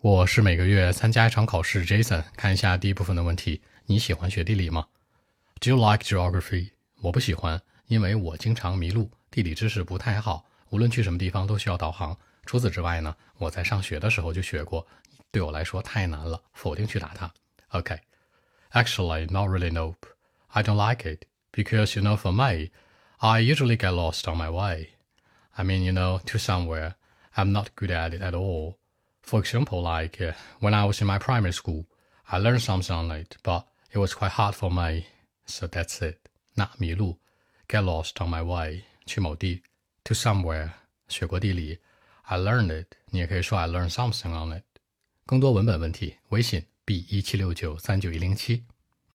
我是每个月参加一场考试。Jason，看一下第一部分的问题：你喜欢学地理吗？Do you like geography？我不喜欢，因为我经常迷路，地理知识不太好，无论去什么地方都需要导航。除此之外呢，我在上学的时候就学过，对我来说太难了，否定去答它。OK，Actually, not really. Nope. I don't like it because you know, for me, I usually get lost on my way. I mean, you know, to somewhere. I'm not good at it at all. For example, like uh, when I was in my primary school, I learned something on it, but it was quite hard for me. So that's it. 那迷路，get lost on my way，去某地，to somewhere，学过地理，I learned it，你也可以说 I learned something on it。更多文本问题，微信 b 一七六九三九一零七。